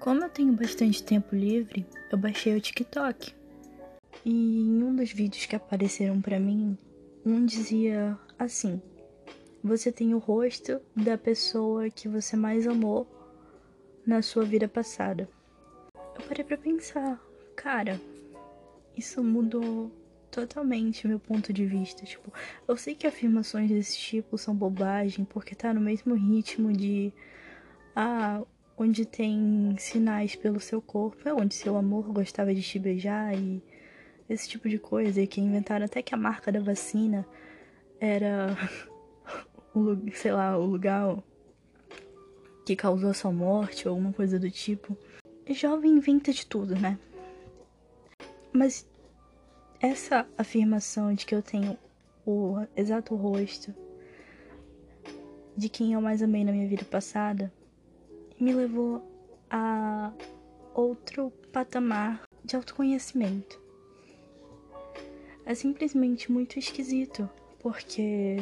Como eu tenho bastante tempo livre, eu baixei o TikTok. E em um dos vídeos que apareceram para mim, um dizia assim: Você tem o rosto da pessoa que você mais amou na sua vida passada. Eu parei para pensar, cara, isso mudou totalmente meu ponto de vista. Tipo, eu sei que afirmações desse tipo são bobagem, porque tá no mesmo ritmo de ah, onde tem sinais pelo seu corpo, é onde seu amor gostava de te beijar e esse tipo de coisa, e que inventaram até que a marca da vacina era o, sei lá, o lugar que causou a sua morte ou alguma coisa do tipo. Jovem inventa de tudo, né? Mas essa afirmação de que eu tenho o exato rosto de quem eu mais amei na minha vida passada me levou a outro patamar de autoconhecimento. É simplesmente muito esquisito, porque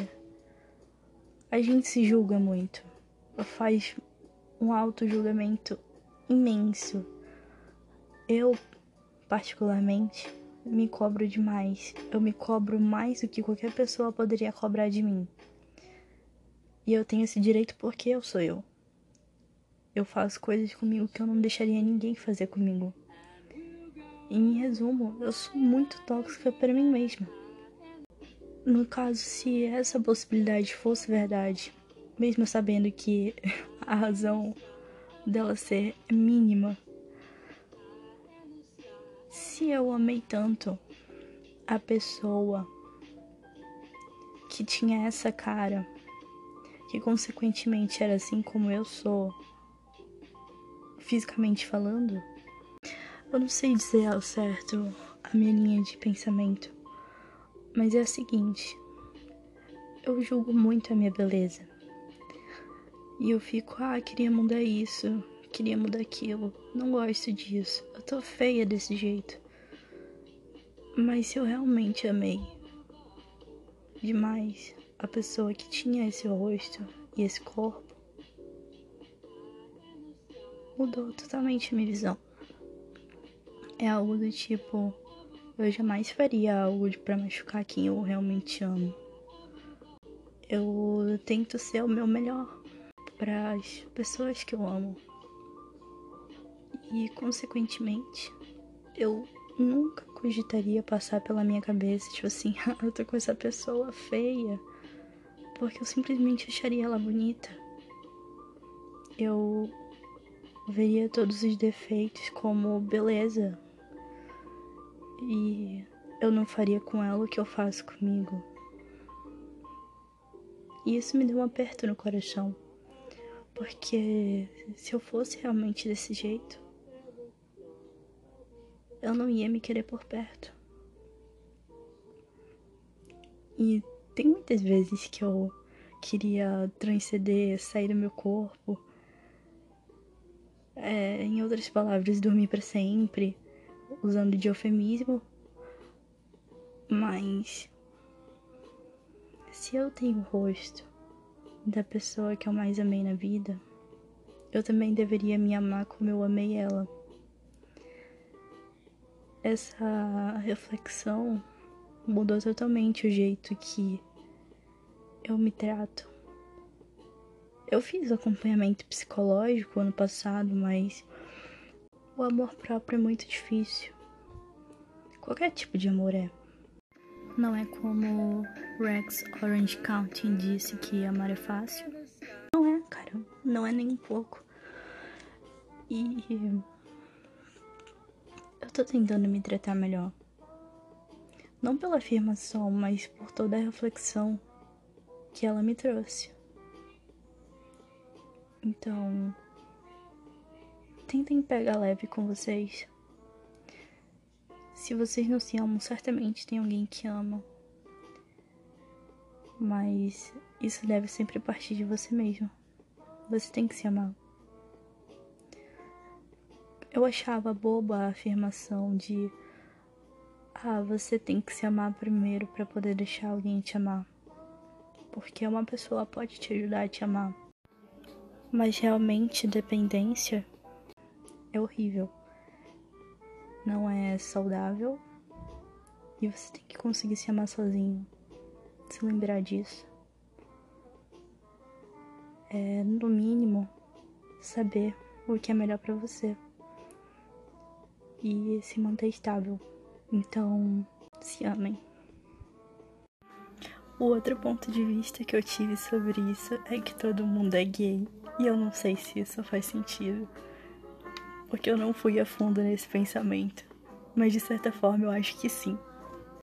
a gente se julga muito, faz um auto-julgamento imenso. Eu, particularmente, me cobro demais. Eu me cobro mais do que qualquer pessoa poderia cobrar de mim. E eu tenho esse direito porque eu sou eu. Eu faço coisas comigo que eu não deixaria ninguém fazer comigo. Em resumo, eu sou muito tóxica para mim mesma. No caso, se essa possibilidade fosse verdade, mesmo sabendo que a razão dela ser mínima, se eu amei tanto a pessoa que tinha essa cara, que consequentemente era assim como eu sou, fisicamente falando, eu não sei dizer ao certo a minha linha de pensamento, mas é a seguinte: eu julgo muito a minha beleza. E eu fico, ah, queria mudar isso, queria mudar aquilo, não gosto disso, eu tô feia desse jeito. Mas se eu realmente amei demais a pessoa que tinha esse rosto e esse corpo, mudou totalmente minha visão. É algo do tipo, eu jamais faria algo para machucar quem eu realmente amo. Eu tento ser o meu melhor para as pessoas que eu amo. E consequentemente, eu nunca cogitaria passar pela minha cabeça, tipo assim, eu tô com essa pessoa feia, porque eu simplesmente acharia ela bonita. Eu veria todos os defeitos como beleza. E eu não faria com ela o que eu faço comigo. E isso me deu um aperto no coração. Porque se eu fosse realmente desse jeito, eu não ia me querer por perto. E tem muitas vezes que eu queria transcender, sair do meu corpo é, em outras palavras, dormir para sempre, usando de eufemismo. Mas se eu tenho o rosto da pessoa que eu mais amei na vida, eu também deveria me amar como eu amei ela. Essa reflexão mudou totalmente o jeito que eu me trato. Eu fiz acompanhamento psicológico ano passado, mas o amor próprio é muito difícil. Qualquer tipo de amor é. Não é como Rex Orange County disse que amar é fácil. Não é, cara. Não é nem um pouco. E eu tô tentando me tratar melhor. Não pela afirmação, mas por toda a reflexão que ela me trouxe. Então, tentem pegar leve com vocês. Se vocês não se amam, certamente tem alguém que ama. Mas isso deve sempre partir de você mesmo. Você tem que se amar. Eu achava boba a afirmação de ah, você tem que se amar primeiro para poder deixar alguém te amar. Porque uma pessoa pode te ajudar a te amar mas realmente dependência é horrível. Não é saudável. E você tem que conseguir se amar sozinho. Se lembrar disso. É, no mínimo, saber o que é melhor para você. E se manter estável. Então, se amem. O outro ponto de vista que eu tive sobre isso é que todo mundo é gay. E eu não sei se isso faz sentido. Porque eu não fui a fundo nesse pensamento. Mas de certa forma eu acho que sim.